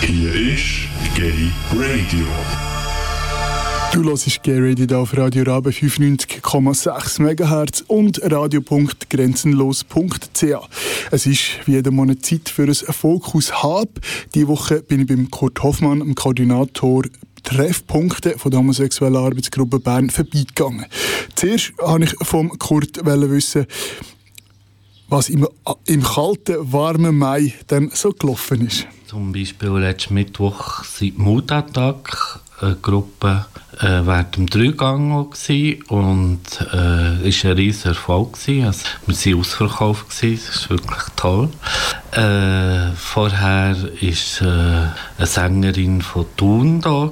Hier ist Gay Radio. Du hörst Gay Radio auf Radio Rabe 95,6 MHz und radio.grenzenlos.ch. Es ist wie jeden Monat Zeit für ein Fokus Hab. Diese Woche bin ich beim Kurt Hoffmann, dem Koordinator Treffpunkte von der homosexuellen Arbeitsgruppe Bern vorbeigegangen. Zuerst wollte ich vom Kurt wissen, was im, im kalten, warmen Mai dann so gelaufen ist. Zum Beispiel letzten Mittwoch seit Mutattacke eine Gruppe äh, während dem Dreigang und es äh, war ein riesiger Erfolg. Also, wir waren ausverkauft, das ist wirklich toll. Äh, vorher war äh, eine Sängerin von Thun da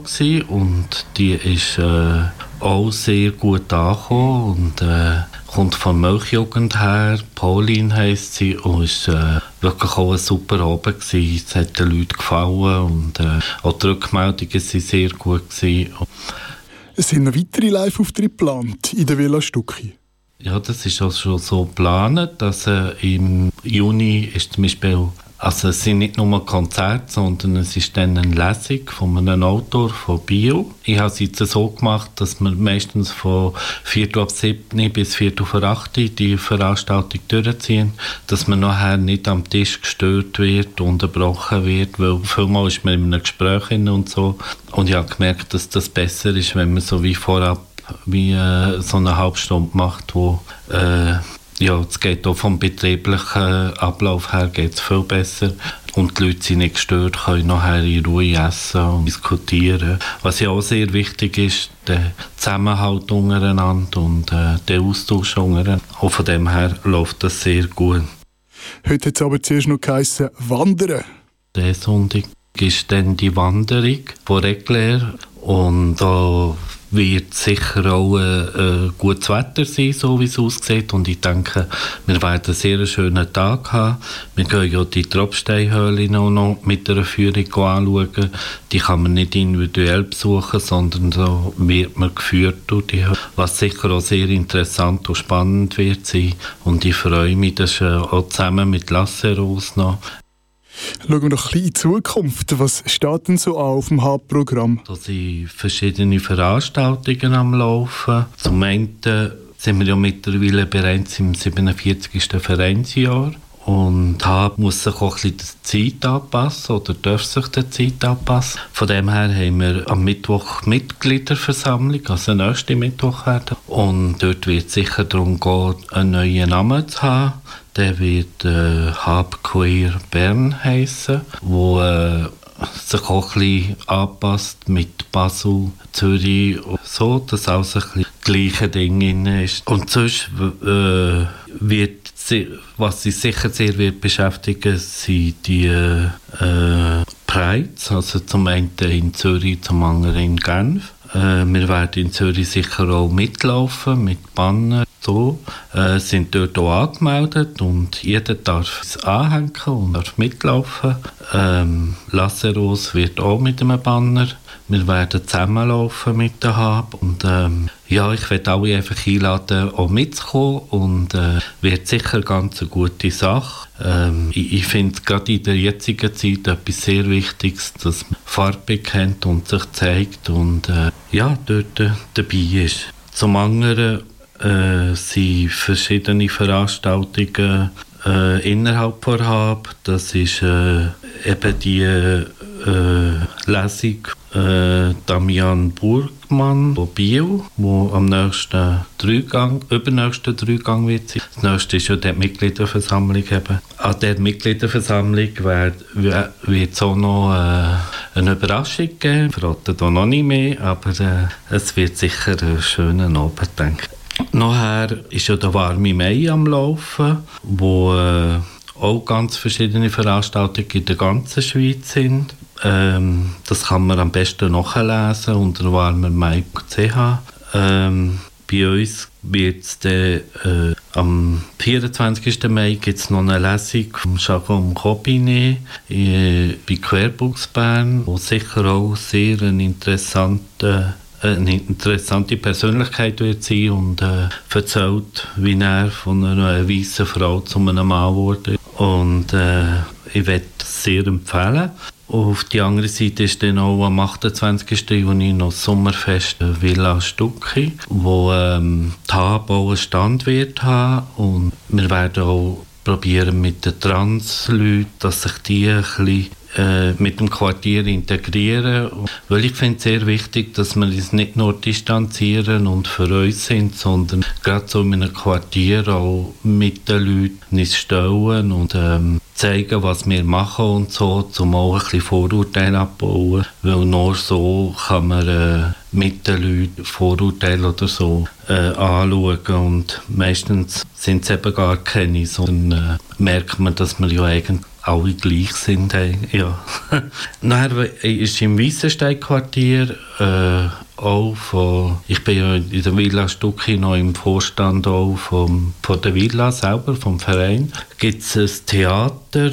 und die ist äh, auch sehr gut angekommen und äh, kommt von Milchjugend her. Pauline heisst sie und ist äh, wirklich auch ein super Abend gewesen. Es hat den Leuten gefallen und äh, auch die Rückmeldungen waren sehr gut gewesen. Es sind noch weitere Live-Auftritte geplant in der Villa Stucki. Ja, das ist auch schon so geplant, dass äh, im Juni ist zum Beispiel also es sind nicht nur Konzerte, sondern es ist dann eine Lesung von einem Autor von Bio. Ich habe es jetzt so gemacht, dass wir meistens von 4 ab 7 bis 4 vor 8 die Veranstaltung durchziehen, dass man nachher nicht am Tisch gestört wird, unterbrochen wird, weil vielmal ist man in einem Gespräch und so. Und ich habe gemerkt, dass das besser ist, wenn man so wie vorab wie äh, so eine halbe Stunde macht, wo äh, ja, es geht auch vom betrieblichen Ablauf her geht's viel besser. Und die Leute sind nicht gestört, können nachher in Ruhe essen und diskutieren. Was ja auch sehr wichtig ist, der Zusammenhalt untereinander und äh, der Austausch untereinander. Auch von dem her läuft das sehr gut. Heute hat es aber zuerst noch geheißen, Wandern. Der Sonntag ist dann die Wanderung von Regler und da wird sicher auch äh, äh, gutes Wetter sein, so wie es aussieht. Und ich denke, wir werden einen sehr schönen Tag haben. Wir gehen ja die Tropfsteinhöhle noch mit einer Führung anschauen. Die kann man nicht individuell besuchen, sondern so wird man geführt durch die Höhle. Was sicher auch sehr interessant und spannend wird sein. Und ich freue mich, dass äh, auch zusammen mit Lasseros noch Schauen wir noch ein bisschen in die Zukunft. Was steht denn so auf dem Hauptprogramm? Da sind verschiedene Veranstaltungen am Laufen. Zum einen sind wir ja mittlerweile bereits im 47. Vereinsjahr. Und Hab muss sich auch ein bisschen die Zeit anpassen oder darf sich die Zeit anpassen. Von dem her haben wir am Mittwoch Mitgliederversammlung, also nächste Mittwoch werden. Und dort wird es sicher darum gehen, einen neuen Namen zu haben. Der wird äh, Hub Queer Bern heißen, wo äh, sich auch ein anpasst mit Basel, Zürich und so, dass auch ein bisschen gleiche Ding ist. Und sonst äh, wird, sie, was sie sicher sehr wird beschäftigen, sind die äh, Prides, also zum einen in Zürich, zum anderen in Genf. Äh, wir werden in Zürich sicher auch mitlaufen mit Banner so, äh, sind dort auch angemeldet und jeder darf es anhängen und darf mitlaufen. Ähm, Lasseros wird auch mit einem Banner. Wir werden zusammenlaufen mit der Hab und ähm, ja, ich werde alle einfach einladen, auch mitzukommen und äh, wird sicher ganz eine gute Sache. Ähm, ich, ich finde gerade in der jetzigen Zeit etwas sehr Wichtiges, dass man Farbe kennt und sich zeigt und äh, ja, dort äh, dabei ist. Zum anderen äh, sind verschiedene Veranstaltungen äh, innerhalb der Hab. Das ist äh, eben die äh, Lesung äh, Damian Burgmann von Bio, wo am nächsten Dreigang, übernächsten Dreigang wird sein. Das nächste ist ja die Mitgliederversammlung eben. An der Mitgliederversammlung wird es auch noch äh, eine Überraschung geben. Ich verrate da noch nicht mehr, aber äh, es wird sicher ein schöner Abend, denke ich. Nachher ist ja der warme Mai am Laufen, wo äh, auch ganz verschiedene Veranstaltungen in der ganzen Schweiz sind. Ähm, das kann man am besten nachlesen unter warmermai.ch. Ähm, bei uns wird es äh, am 24. Mai gibt's noch eine Lesung vom Jacques Robinet äh, bei Querbooks Bern, wo sicher auch sehr ein interessanter eine interessante Persönlichkeit wird sein und äh, erzählt, wie er von einer weißen Frau zu einem Mann wurde. Und äh, ich werde es sehr empfehlen. Auf die andere Seite ist dann auch am 28. Juni noch das Sommerfest Villa Stucki, wo ähm, HAB auch einen Stand wird haben und wir werden auch probieren mit den Trans-Leuten, dass sich die ein bisschen äh, mit dem Quartier integrieren. Weil ich finde es sehr wichtig, dass wir uns nicht nur distanzieren und für uns sind, sondern gerade so in einem Quartier auch mit den Leuten uns stellen und ähm, zeigen, was wir machen und so, um auch ein bisschen Vorurteile abbauen. Weil nur so kann man äh, mit den Leuten Vorurteile oder so äh, anschauen und meistens sind es eben gar keine, sondern äh, merkt man, dass man ja eigentlich alle gleich sind. Ja. Nachher ist im Weissenstein-Quartier äh, auch von, ich bin ja in der Villa Stucki noch im Vorstand auch vom, von der Villa selber, vom Verein, gibt es ein Theater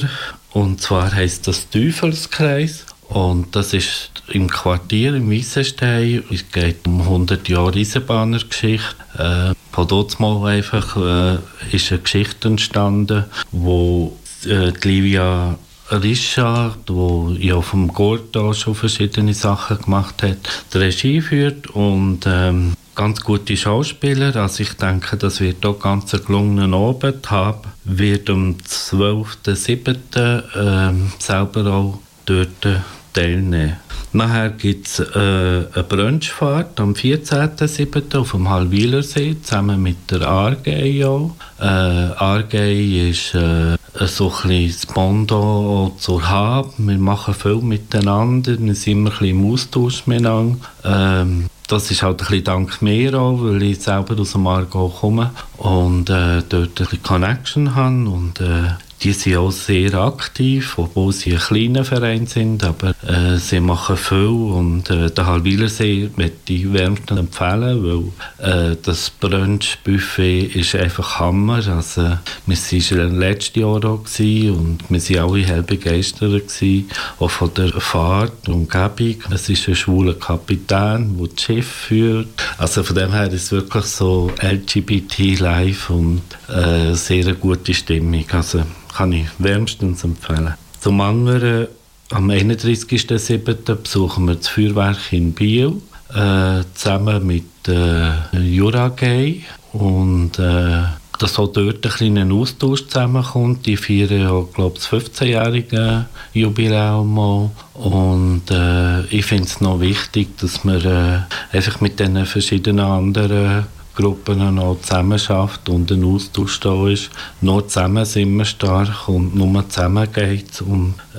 und zwar heißt das Teufelskreis und das ist im Quartier im Weissenstein. Es geht um 100 Jahre Eisenbahnergeschichte. Äh, von dort mal einfach äh, ist eine Geschichte entstanden, wo äh, Livia Richard, die ja vom Gorda schon verschiedene Sachen gemacht hat, die Regie führt und ähm, ganz gute Schauspieler. Also ich denke, das wird auch ganz gelungenen Abend haben. Wird am 12.07. Ähm, selber auch dort teilnehmen. Nachher gibt es äh, eine Brunchfahrt am 14.07. auf dem Hallwilersee zusammen mit der auch. Äh, Argei ist äh, so ein das Bondo zur Hab. Wir machen viel miteinander, wir sind immer ein bisschen im Austausch miteinander. Ähm, das ist halt ein bisschen dank mir auch, weil ich selber aus dem Argo komme und äh, dort ein bisschen Connection habe und äh, die sind auch sehr aktiv, obwohl sie ein kleiner Verein sind, aber äh, sie machen viel und äh, der Halwilersee möchte ich wärmstens empfehlen, weil äh, das Brunch-Buffet ist einfach Hammer. Also, wir waren letztes Jahr da und wir waren alle hell begeistert, gewesen, auch von der Fahrt und Umgebung. Es ist ein schwuler Kapitän, der das Schiff führt. Also von dem her ist es wirklich so LGBT live und äh, sehr gute Stimmung. Also, kann ich wärmstens empfehlen. Zum anderen, am 31.07. besuchen wir das Feuerwerk in Biel äh, zusammen mit äh, Juragay und äh, dass auch dort ein kleiner Austausch zusammenkommt. Die feiern ja, glaube ich, das 15-jährige Jubiläum Und äh, ich finde es noch wichtig, dass man äh, einfach mit den verschiedenen anderen Gruppen noch zusammenarbeitet und ein Austausch da ist. Nur zusammen sind wir stark und nur zusammen geht es.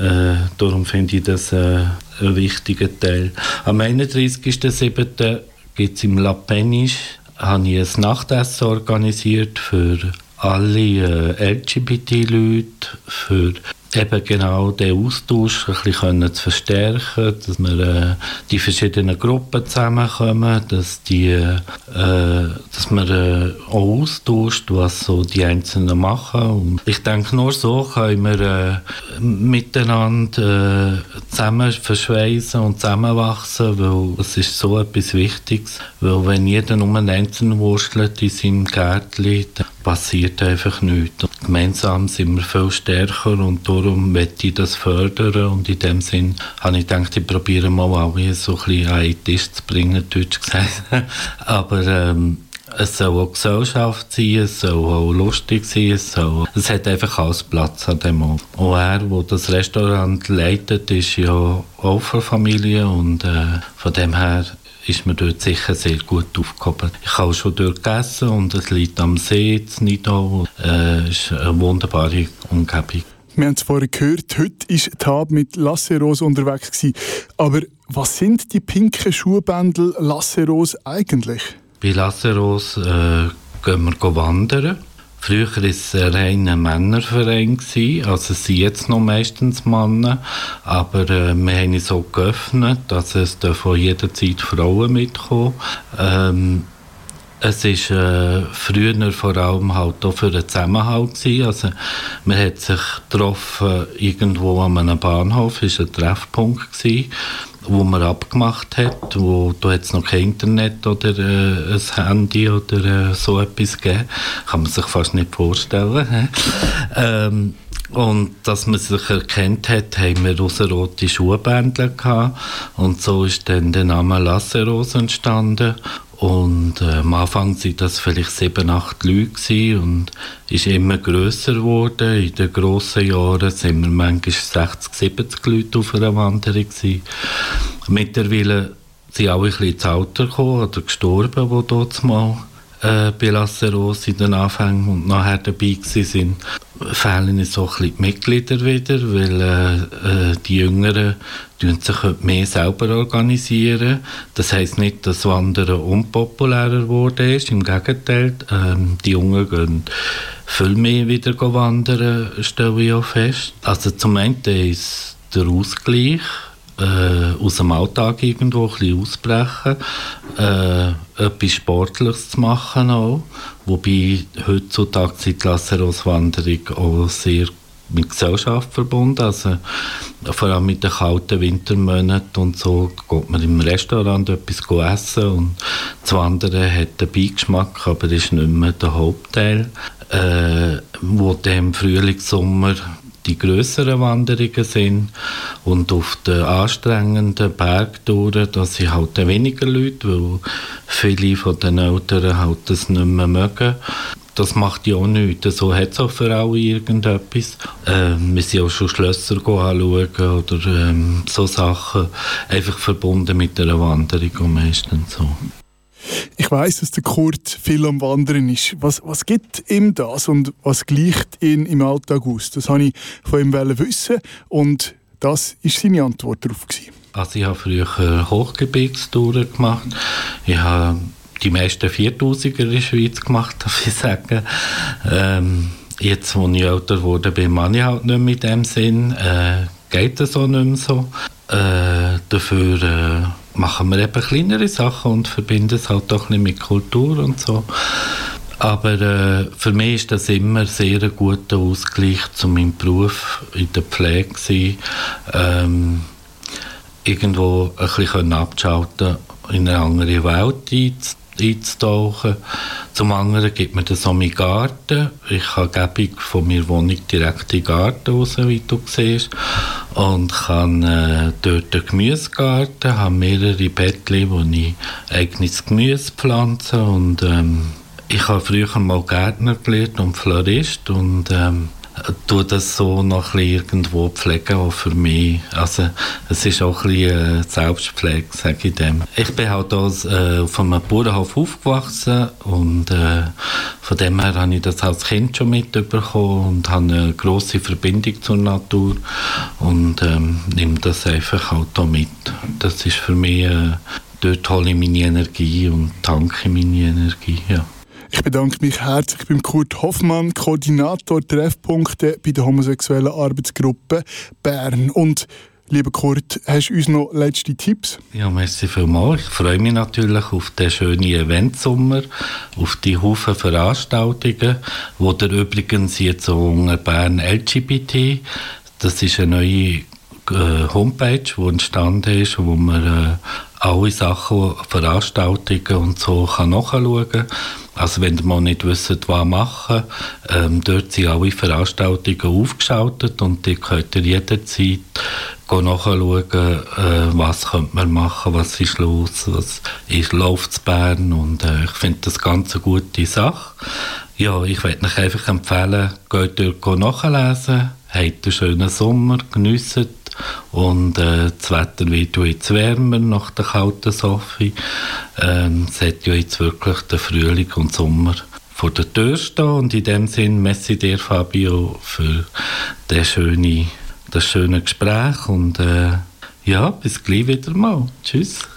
Äh, darum finde ich das äh, ein wichtiger Teil. Am 31.07. gibt es im La Peniche habe ich ein Nachtessen organisiert für alle äh, LGBT-Leute, für eben genau den Austausch ein bisschen zu verstärken, dass wir äh, die verschiedenen Gruppen zusammenkommen, dass die, äh, dass man äh, auch austauscht, was so die Einzelnen machen. Und ich denke, nur so können wir äh, miteinander äh, zusammen verschweißen und zusammenwachsen, weil es ist so etwas Wichtiges, weil wenn jeder nur einen Einzelnen wurstelt in seinem Gärtchen, passiert einfach nichts. Und gemeinsam sind wir viel stärker und darum möchte ich das fördern und in dem Sinn habe ich gedacht, ich probiere mal alle so ein bisschen an den Tisch zu bringen, deutsch gesagt. Aber ähm, es soll auch Gesellschaft sein, es soll auch lustig sein, es, soll, es hat einfach alles Platz an dem Ort. Und er, der das Restaurant leitet, ist ja auch von Familie und äh, von dem her ist man dort sicher sehr gut aufgehoben. Ich habe schon dort gegessen und es liegt am See, in Nidau. Äh, es ist eine wunderbare Umgebung. Wir haben es vorhin gehört, heute war Tab mit Lasseros unterwegs. Gewesen. Aber was sind die pinken Schuhbändel Lasseros eigentlich? Bei Lasseros äh, gehen wir wandern. Früher war es ein reiner Männerverein, also es sind jetzt noch meistens Männer, aber äh, wir haben es so geöffnet, dass es von jederzeit Frauen mitkommen. Ähm, es war äh, früher vor allem halt auch für den Zusammenhalt gewesen. Also man hat sich getroffen irgendwo an einem Bahnhof, ist ein Treffpunkt gewesen wo man abgemacht hat, wo da jetzt noch kein Internet oder äh, ein Handy oder äh, so etwas gegeben, kann man sich fast nicht vorstellen. ähm, Und dass man sich erkennt hat, haben wir rosarote Schuhbändler gehabt. Und so ist dann der Name Lasseros entstanden. Und äh, am Anfang waren das vielleicht sieben, acht Leute gewesen und ist immer grösser geworden. In den grossen Jahren sind wir manchmal 60, 70 Leute auf einer Wanderung gewesen. Mittlerweile sind alle ein bisschen ins Alter gekommen oder gestorben, die dort mal äh, bei in den Anfängen und nachher dabei waren, fehlen so ein bisschen die Mitglieder wieder, weil äh, äh, die Jüngeren sich mehr selber organisieren. Das heisst nicht, dass Wandern unpopulärer geworden ist. Im Gegenteil, ähm, die Jungen gehen viel mehr wieder wandern, stelle ich auch fest. Also zum einen ist der Ausgleich, äh, aus dem Alltag irgendwo ein bisschen ausbrechen, äh, etwas Sportliches zu machen auch, wobei heutzutage die Lasseros-Wanderung auch sehr mit Gesellschaft verbunden, also vor allem mit den kalten Wintermonaten und so geht man im Restaurant etwas essen und das Wandern hat einen Beigeschmack, aber ist nicht mehr der Hauptteil, äh, wo dem Frühling, Sommer die größeren Wanderungen sind und auf den anstrengenden Bergtouren, da sind halt weniger Leute, weil viele von den Eltern halt das nicht mehr mögen. Das macht ja auch nichts. So hat es auch für alle irgendetwas. Ähm, wir sind auch schon Schlösser anschauen oder ähm, so Sachen. Einfach verbunden mit einer Wanderung meistens so. Ich weiß, dass der Kurt viel am Wandern ist. Was, was gibt ihm das und was gleicht ihn im Alltag aus? Das wollte ich von ihm wissen und das war seine Antwort darauf. Also ich habe früher Hochgebirgstouren gemacht. Ich habe die meisten 4000er in der Schweiz gemacht, darf ich sagen. Ähm, jetzt, wo ich älter geworden bin, ich halt nicht mehr in dem Sinn. Äh, geht das auch nicht mehr so. Äh, dafür äh, machen wir eben kleinere Sachen und verbinden es halt auch ein mit Kultur und so. Aber äh, für mich ist das immer sehr ein guter Ausgleich zu meinem Beruf in der Pflege ähm, irgendwo ein bisschen abzuschalten, in eine andere Welt einzutauchen einzutauchen. Zum anderen gibt mir das auch meinen Garten. Ich habe Gebung von meiner Wohnung direkt in den Garten raus, wie du siehst. Und kann äh, dort einen Gemüsegarten, habe mehrere Bettchen, wo ich eigenes Gemüse pflanze. Und ähm, ich habe früher mal Gärtner gelernt und Florist. Und ähm, tue das so noch ein irgendwo pflegen, auch für mich. Also es ist auch ein bisschen äh, Selbstpflege, sage ich dem. Ich bin halt als, äh, auf einem Bauernhof aufgewachsen und äh, von dem her habe ich das als Kind schon mitbekommen und habe eine grosse Verbindung zur Natur und ähm, nehme das einfach halt auch mit. Das ist für mich, äh, dort hole ich meine Energie und tanke meine Energie, ja. Ich bedanke mich herzlich beim Kurt Hoffmann, Koordinator Treffpunkte bei der homosexuellen Arbeitsgruppe Bern. Und Lieber Kurt, hast du uns noch letzte Tipps? Ja, merci vielmals. Ich freue mich natürlich auf den schönen Eventsommer, auf die Haufen Veranstaltungen, wo der übrigens jetzt unter Bern LGBT, das ist eine neue äh, Homepage, die entstanden ist, wo man äh, alle Sachen, Veranstaltungen und so kann nachschauen kann. Also wenn mal nicht wisst, was machen, ähm, dort sind alle Veranstaltungen aufgeschaltet und die könnt ihr jederzeit nachschauen, äh, was könnte man machen, was ist los, was ist, läuft in Bern und äh, ich finde das ganz eine gute Sache. Ja, ich würde euch einfach empfehlen, geht dort nachlesen, habt einen schönen Sommer, geniessen und äh, das Wetter wird jetzt wärmer nach der kalten Sophie. Ähm, es hat ja jetzt wirklich den Frühling und Sommer vor der Tür stehen und in dem Sinn merci dir Fabio für das schöne, das schöne Gespräch und äh, ja, bis gleich wieder mal. Tschüss.